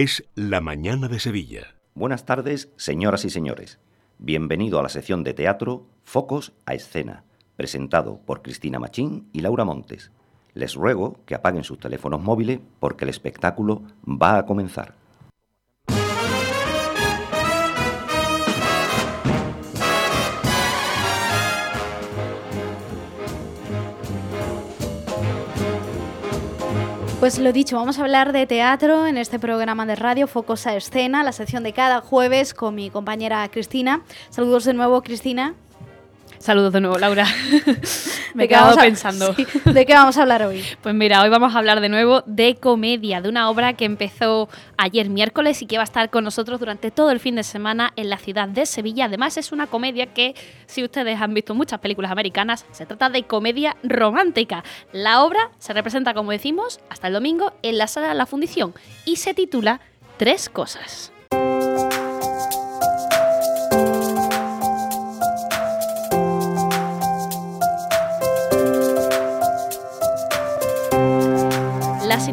Es la mañana de Sevilla. Buenas tardes, señoras y señores. Bienvenido a la sección de teatro Focos a Escena, presentado por Cristina Machín y Laura Montes. Les ruego que apaguen sus teléfonos móviles porque el espectáculo va a comenzar. Pues lo dicho, vamos a hablar de teatro en este programa de radio Focos a Escena, la sección de cada jueves con mi compañera Cristina. Saludos de nuevo, Cristina. Saludos de nuevo, Laura. Me he ¿De qué quedado pensando. sí, ¿De qué vamos a hablar hoy? Pues mira, hoy vamos a hablar de nuevo de comedia, de una obra que empezó ayer miércoles y que va a estar con nosotros durante todo el fin de semana en la ciudad de Sevilla. Además es una comedia que, si ustedes han visto muchas películas americanas, se trata de comedia romántica. La obra se representa, como decimos, hasta el domingo en la sala de la fundición y se titula Tres cosas.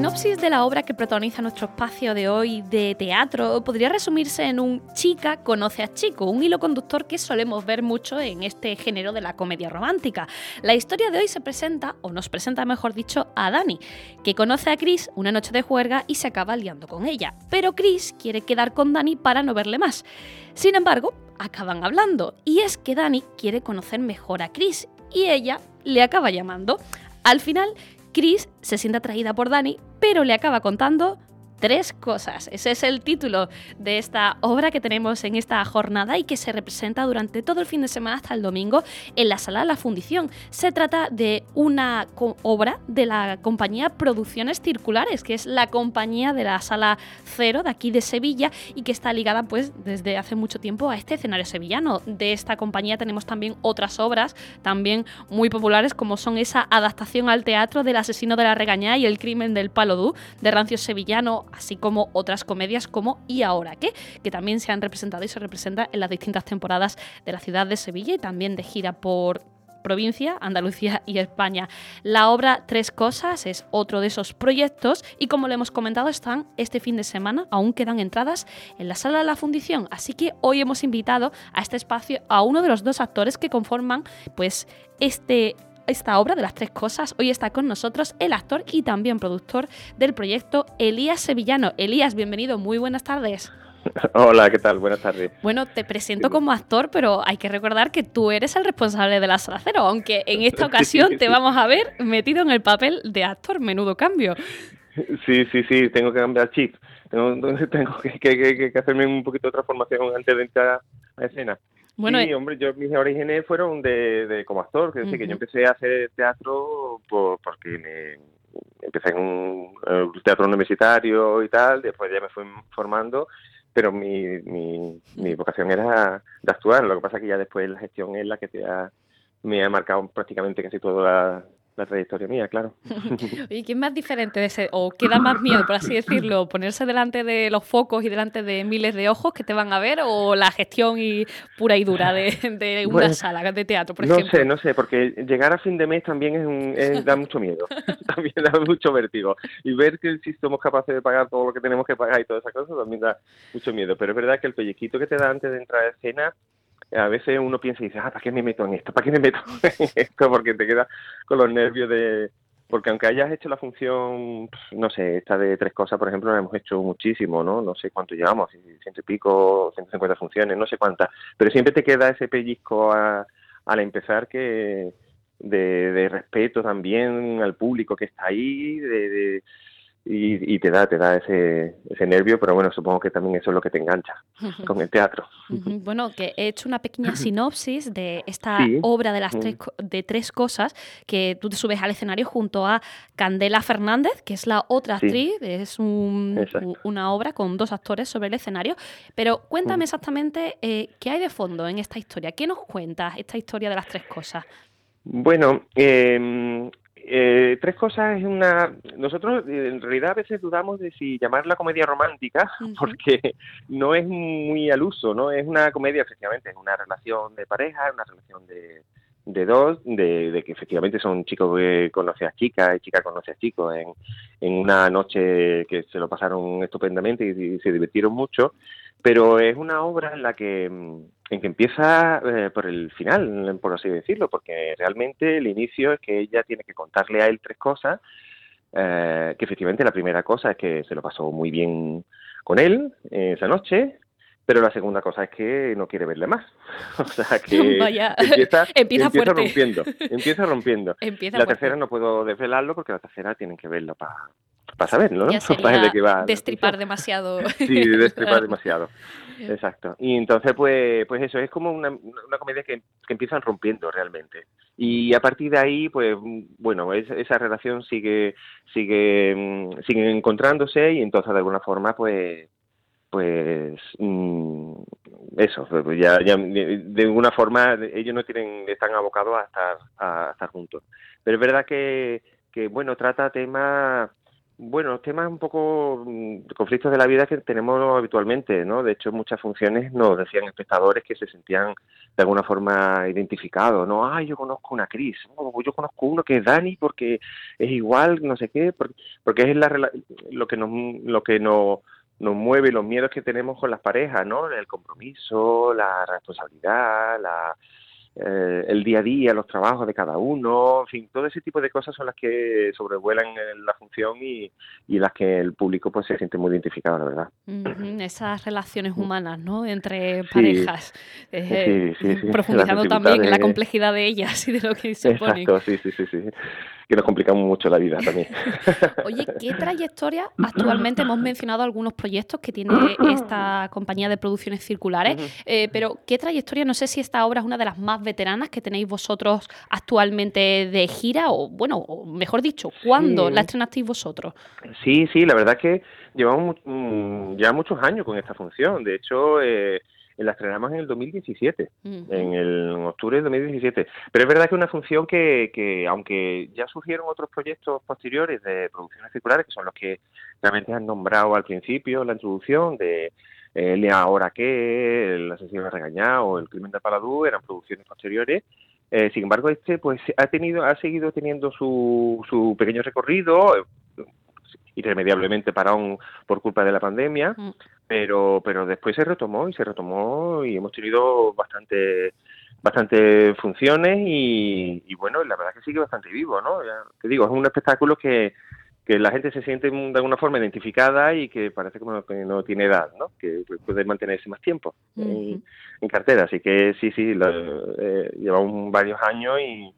Sinopsis de la obra que protagoniza nuestro espacio de hoy de teatro podría resumirse en un chica conoce a chico, un hilo conductor que solemos ver mucho en este género de la comedia romántica. La historia de hoy se presenta, o nos presenta mejor dicho, a Dani, que conoce a Chris una noche de juerga y se acaba liando con ella. Pero Chris quiere quedar con Dani para no verle más. Sin embargo, acaban hablando, y es que Dani quiere conocer mejor a Chris, y ella le acaba llamando. Al final, Chris se siente atraída por Dani, pero le acaba contando tres cosas. Ese es el título de esta obra que tenemos en esta jornada y que se representa durante todo el fin de semana hasta el domingo en la sala de la fundición. Se trata de una obra de la compañía Producciones Circulares, que es la compañía de la sala cero de aquí de Sevilla y que está ligada pues desde hace mucho tiempo a este escenario sevillano. De esta compañía tenemos también otras obras también muy populares como son esa adaptación al teatro del asesino de la regañada y el crimen del palo dú de Rancio Sevillano, así como otras comedias como ¿Y ahora qué? que también se han representado y se representan en las distintas temporadas de la ciudad de Sevilla y también de gira por provincia, Andalucía y España. La obra Tres Cosas es otro de esos proyectos y como le hemos comentado están este fin de semana, aún quedan entradas en la sala de la fundición, así que hoy hemos invitado a este espacio a uno de los dos actores que conforman pues este esta obra de las tres cosas. Hoy está con nosotros el actor y también productor del proyecto Elías Sevillano. Elías, bienvenido, muy buenas tardes. Hola, ¿qué tal? Buenas tardes. Bueno, te presento como actor, pero hay que recordar que tú eres el responsable de la sala cero, aunque en esta ocasión te vamos a ver metido en el papel de actor, menudo cambio. Sí, sí, sí, tengo que cambiar chip. Tengo, tengo que, que- que- que hacerme un poquito de transformación antes de entrar a escena. Bueno, sí, hombre, yo mis orígenes fueron de, de como actor, que, decir, que Ujú. yo empecé a hacer teatro por, porque me, empecé en un eh, teatro universitario y tal, después ya me fui formando, pero mi, mi, mi vocación era de actuar, lo que pasa que ya después la gestión es la que te ha, me ha marcado prácticamente casi toda la, la trayectoria mía, claro. Oye, ¿quién más diferente de ese, o qué da más miedo, por así decirlo, ponerse delante de los focos y delante de miles de ojos que te van a ver, o la gestión y pura y dura de, de una Bueno, sala de teatro, por no ejemplo? sé, no sé, porque llegar a fin de mes también es un, es- da mucho miedo, también da mucho vértigo. Y ver que si somos capaces de pagar todo lo que tenemos que pagar y todas esas cosas también da mucho miedo. Pero es verdad que el pellizquito que te da antes de entrar a escena, a veces uno piensa y dice, ah, ¿para qué me meto en esto? ¿Para qué me meto en esto? Porque te quedas con los nervios de... Porque aunque hayas hecho la función, pf, no sé, esta de tres cosas, por ejemplo, la hemos hecho muchísimo, ¿no? No sé cuánto llevamos, ciento y pico, 150 funciones, no sé cuántas. Pero siempre te queda ese pellizco a, al empezar que de, de respeto también al público que está ahí, de, y, te da te da ese, ese nervio, pero bueno, supongo que también eso es lo que te engancha con el teatro. Bueno, que he hecho una pequeña sinopsis de esta obra de las tres, de tres cosas que tú te subes al escenario junto a Candela Fernández, que es la otra actriz, es una obra con dos actores sobre el escenario, pero cuéntame exactamente eh, qué hay de fondo en esta historia, qué nos cuenta esta historia de las tres cosas. Bueno, eh, eh, tres cosas es una. Nosotros en realidad a veces dudamos de si llamarla comedia romántica, porque no es muy al uso, ¿no? Es una comedia, efectivamente, es una relación de pareja, una relación de, de dos, de, que efectivamente son chicos que conocen a chicas y chicas conoce a chicos en, en una noche que se lo pasaron estupendamente y se divirtieron mucho pero es una obra en la que, mm, en que empieza eh, por el final, por así decirlo, porque realmente el inicio es que ella tiene que contarle a él tres cosas, eh, que efectivamente la primera cosa es que se lo pasó muy bien con él esa noche, pero la segunda cosa es que no quiere verle más. O sea que empieza, empieza, rompiendo. Empieza rompiendo. la tercera no puedo desvelarlo porque la tercera tienen que verlo para para saberlo, ¿no? Ya que va, destripar demasiado. Sí, destripar demasiado. Exacto. Y entonces, pues, pues eso, es como una, una comedia que, que, empiezan rompiendo realmente. Y a partir de ahí, pues, bueno, esa relación sigue, sigue, mm, sigue encontrándose y entonces de alguna forma, pues, pues mm, eso, pues ya, ya de, alguna forma ellos no tienen, están abocados a estar, a estar juntos. Pero es verdad que, que bueno, trata temas bueno, temas un poco mm, conflictos de la vida que tenemos habitualmente, ¿no? De hecho, en muchas funciones nos decían espectadores que se sentían de alguna forma identificados, ¿no? Ah, yo conozco una Cris, yo conozco uno que es Dani porque es igual, no sé qué, porque, es la, lo que nos, lo que nos, nos mueve, los miedos que tenemos con las parejas, ¿no? El compromiso, la responsabilidad, la eh, el día a día, los trabajos de cada uno, en fin, todo ese tipo de cosas son las que sobrevuelan la función y, y las que el público pues se siente muy identificado, la verdad. esas relaciones humanas, ¿no? Entre parejas, eh, profundizando también en la complejidad de ellas y de lo que se Exacto, sí, sí, sí, sí que nos complicamos mucho la vida también. Oye, ¿qué trayectoria? Actualmente hemos mencionado algunos proyectos que tiene esta compañía de producciones circulares, eh, pero ¿qué trayectoria? No sé si esta obra es una de las más veteranas que tenéis vosotros actualmente de gira, o bueno, mejor dicho, ¿cuándo la estrenasteis vosotros? Sí, sí, la verdad es que llevamos mm, ya muchos años con esta función. De hecho, eh, la estrenamos en el 2017, en el octubre del 2017. Pero es verdad que es una función que, que, aunque ya surgieron otros proyectos posteriores de producciones circulares, que son los que realmente han nombrado al principio, la introducción de El Ahora qué, El asesino regañado o El crimen de Paladú, eran producciones posteriores. Eh, sin embargo, este pues ha tenido, ha seguido teniendo su, su pequeño recorrido, irremediablemente parado por culpa de la pandemia, mm. Pero, pero después se retomó y se retomó y hemos tenido bastante bastante funciones y, bueno, la verdad es que sigue bastante vivo, ¿no? te digo, es un espectáculo que, que la gente se siente de alguna forma identificada y que parece como que no tiene edad, ¿no? Que puede mantenerse más tiempo en, cartera. Así que sí, sí, lo, eh, llevamos varios años y,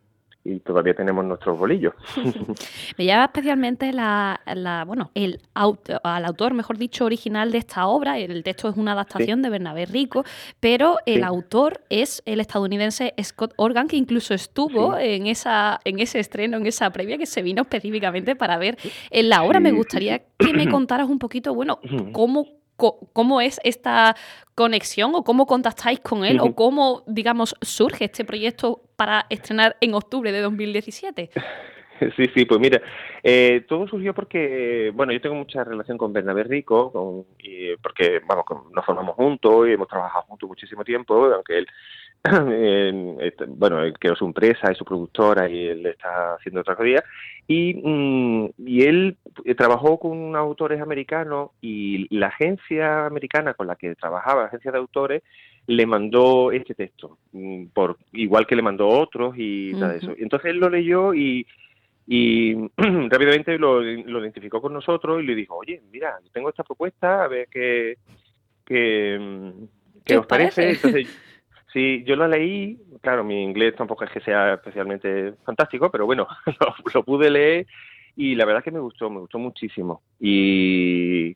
y todavía tenemos nuestros bolillos. Me llama especialmente la, bueno, el al autor, mejor dicho, original de esta obra. El texto es una adaptación de Bernabé Rico, pero el autor es el estadounidense Scott Organ, que incluso estuvo en esa en ese estreno, en esa previa que se vino específicamente para ver en la obra. Me gustaría que me contaras un poquito, bueno, cómo cómo es esta conexión o cómo contactáis con él o cómo, digamos, surge este proyecto para estrenar en octubre de 2017. Sí, sí, pues mira, eh, todo surgió porque, bueno, yo tengo mucha relación con Bernabé Rico, con, y, porque, vamos, nos formamos juntos y hemos trabajado juntos muchísimo tiempo, aunque él Este, bueno, él creó su empresa y su productora y él está haciendo otra cosa. Y, mm, y él eh, trabajó con autores americanos y la agencia americana con la que trabajaba, la agencia de autores, le mandó este texto, mm, por igual que le mandó otros y uh eso. Entonces él lo leyó y, y rápidamente lo, lo, identificó con nosotros y le dijo, oye, mira, tengo esta propuesta, a ver qué, qué, mm, ¿Qué os parece? Entonces, Sí, yo lo leí, claro, mi inglés tampoco es que sea especialmente fantástico, pero bueno, lo, pude leer y la verdad que me gustó, me gustó muchísimo. Y,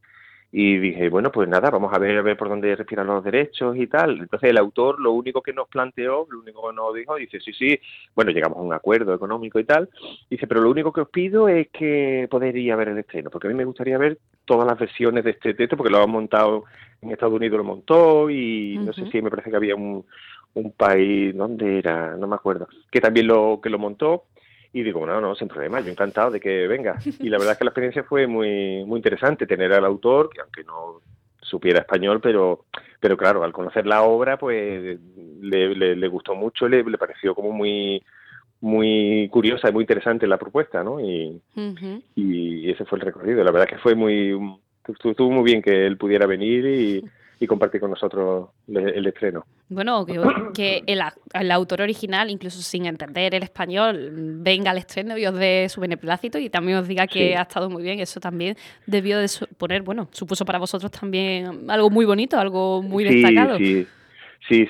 y dije, bueno, pues nada, vamos a ver, a ver por dónde respiran los derechos y tal. Entonces el autor lo único que nos planteó, lo único que nos dijo, dice, sí, sí, bueno, llegamos a un acuerdo económico y tal. Dice, pero lo único que os pido es que ir a ver el estreno, porque a mí me gustaría ver todas las versiones de este texto, porque lo han montado en Estados Unidos, lo montó y no sé si me parece que había un, un país, ¿dónde era? No me acuerdo, que también lo, que lo montó y digo, no, no, sin problema, yo encantado de que venga. Y la verdad es que la experiencia fue muy, muy interesante tener al autor, que aunque no supiera español, pero, pero claro, al conocer la obra, pues le, le, gustó mucho, le, le pareció como muy muy curiosa y muy interesante la propuesta, ¿no? Y, y ese fue el recorrido. La verdad que fue muy, estuvo muy bien que él pudiera venir y, y compartir con nosotros el, estreno. Bueno, que, el, autor original, incluso sin entender el español, venga al estreno y os dé su beneplácito y también os diga que ha estado muy bien. Eso también debió de suponer, bueno, supuso para vosotros también algo muy bonito, algo muy destacado. Sí, Sí,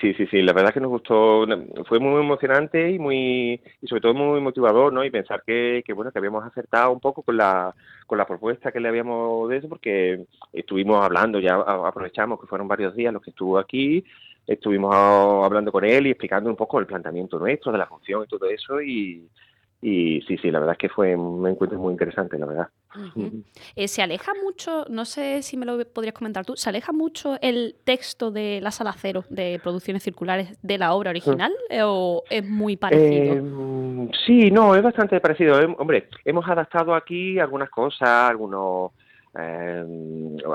sí, sí, sí, la verdad es que nos gustó, fue muy emocionante y muy y sobre todo muy motivador, ¿no? Y pensar que, que bueno, que habíamos acertado un poco con la con la propuesta que le habíamos de eso porque estuvimos hablando, ya aprovechamos que fueron varios días los que estuvo aquí, estuvimos hablando con él y explicando un poco el planteamiento nuestro de la función y todo eso y y sí, sí, la verdad es que fue un encuentro muy interesante, la verdad. Eh, se aleja mucho, no sé si me lo podrías comentar tú, ¿se aleja mucho el texto de La Sala Cero de Producciones Circulares de la obra original o es muy parecido? Em, sí, no, es bastante parecido. Em, hombre, hemos adaptado aquí algunas cosas, algunos... Eh,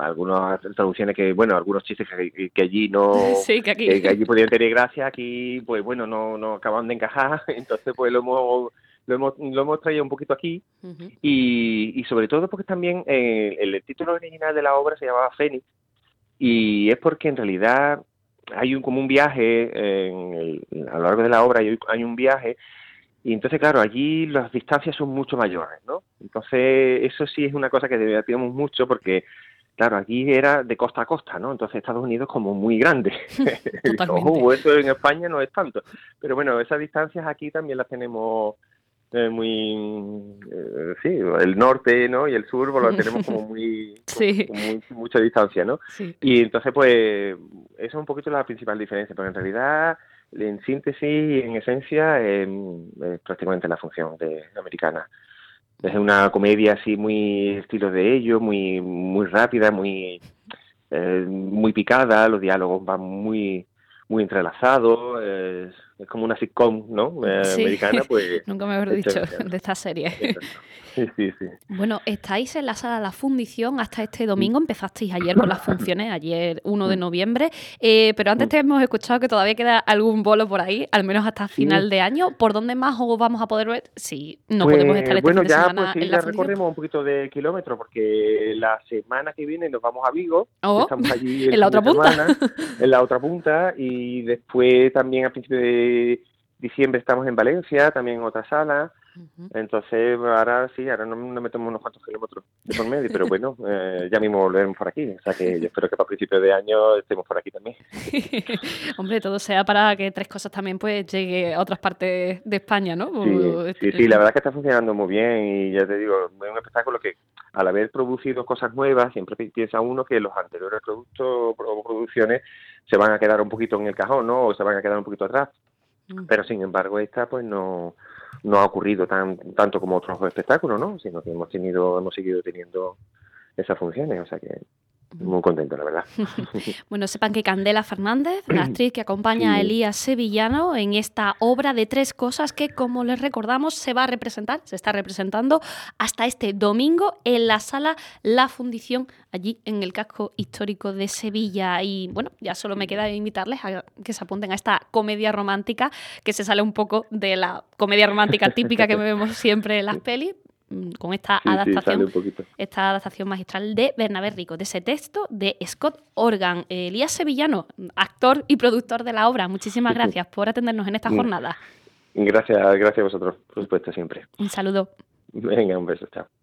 algunas traducciones que, bueno, algunos chistes que, allí no, sí, que, aquí. que, allí podían tener gracia, aquí, pues bueno, no, no acaban de encajar, entonces pues lo hemos lo hemos, lo hemos traído un poquito aquí y, y, sobre todo porque también eh, el, título original de la obra se llamaba Fénix y es porque en realidad hay un, como un viaje en a lo largo de la obra hay, hay un viaje y entonces claro allí las distancias son mucho mayores no entonces eso sí es una cosa que debatíamos mucho porque claro, aquí era de costa a costa, ¿no? Entonces Estados Unidos como muy grande. Ojo, eso en España no es tanto. Pero bueno, esas distancias aquí también las tenemos eh, muy eh, sí el norte no y el sur pues, lo tenemos como muy, con mucha distancia no y entonces pues esa es un poquito la principal diferencia pero en realidad en síntesis y en esencia es prácticamente la función de americana. Es una comedia así muy estilo de ellos muy muy rápida muy eh, muy picada los diálogos van muy muy entrelazados es, como una sitcom, ¿no? Eh, americana, pues... Nunca me habré dicho de esta serie. Sí, sí, sí. Bueno, estáis en la sala de la fundición hasta este domingo, empezasteis ayer con las funciones, ayer 1 de noviembre, eh, pero antes te hemos escuchado que todavía queda algún bolo por ahí, al menos hasta final de año. ¿Por dónde más os vamos a poder ver? Si no pues, podemos estar este bueno, fin de ya, semana pues, en la ya recorremos un poquito de kilómetros, porque la semana que viene nos vamos a Vigo, oh, estamos allí en la otra punta. en la otra punta, y después también a principios de diciembre estamos en Valencia, también en otra sala. Entonces, ahora sí, ahora no, no, metemos unos cuantos kilómetros de por medio, pero bueno, eh, ya mismo volveremos por aquí. O sea que yo espero que para principios de año estemos por aquí también. Hombre, todo sea para que Tres Cosas también pues llegue a otras partes de España, ¿no? Sí, sí, la verdad es que está funcionando muy bien y ya te digo, es un espectáculo que al haber producido cosas nuevas, siempre piensa uno que los anteriores productos o producciones se van a quedar un poquito en el cajón, ¿no? O se van a quedar un poquito atrás. Mm. Pero sin embargo, esta pues no, no ha ocurrido tan tanto como otros espectáculos, ¿no? Sino que hemos tenido, hemos seguido teniendo esas funciones, o sea que muy contento, la verdad. bueno, sepan que Candela Fernández, la actriz que acompaña a Elías Sevillano en esta obra de tres cosas que, como les recordamos, se va a representar, se está representando hasta este domingo en la sala La Fundición, allí en el casco histórico de Sevilla. Y bueno, ya solo me queda invitarles a que se apunten a esta comedia romántica que se sale un poco de la comedia romántica típica que vemos siempre en las pelis, con esta adaptación esta adaptación magistral de Bernabé Rico, de ese texto de Scott Organ. Elías Sevillano, actor y productor de la obra, muchísimas gracias por atendernos en esta mm. jornada. Gracias, gracias a vosotros, por supuesto, siempre. Un saludo. Venga, un beso, chao.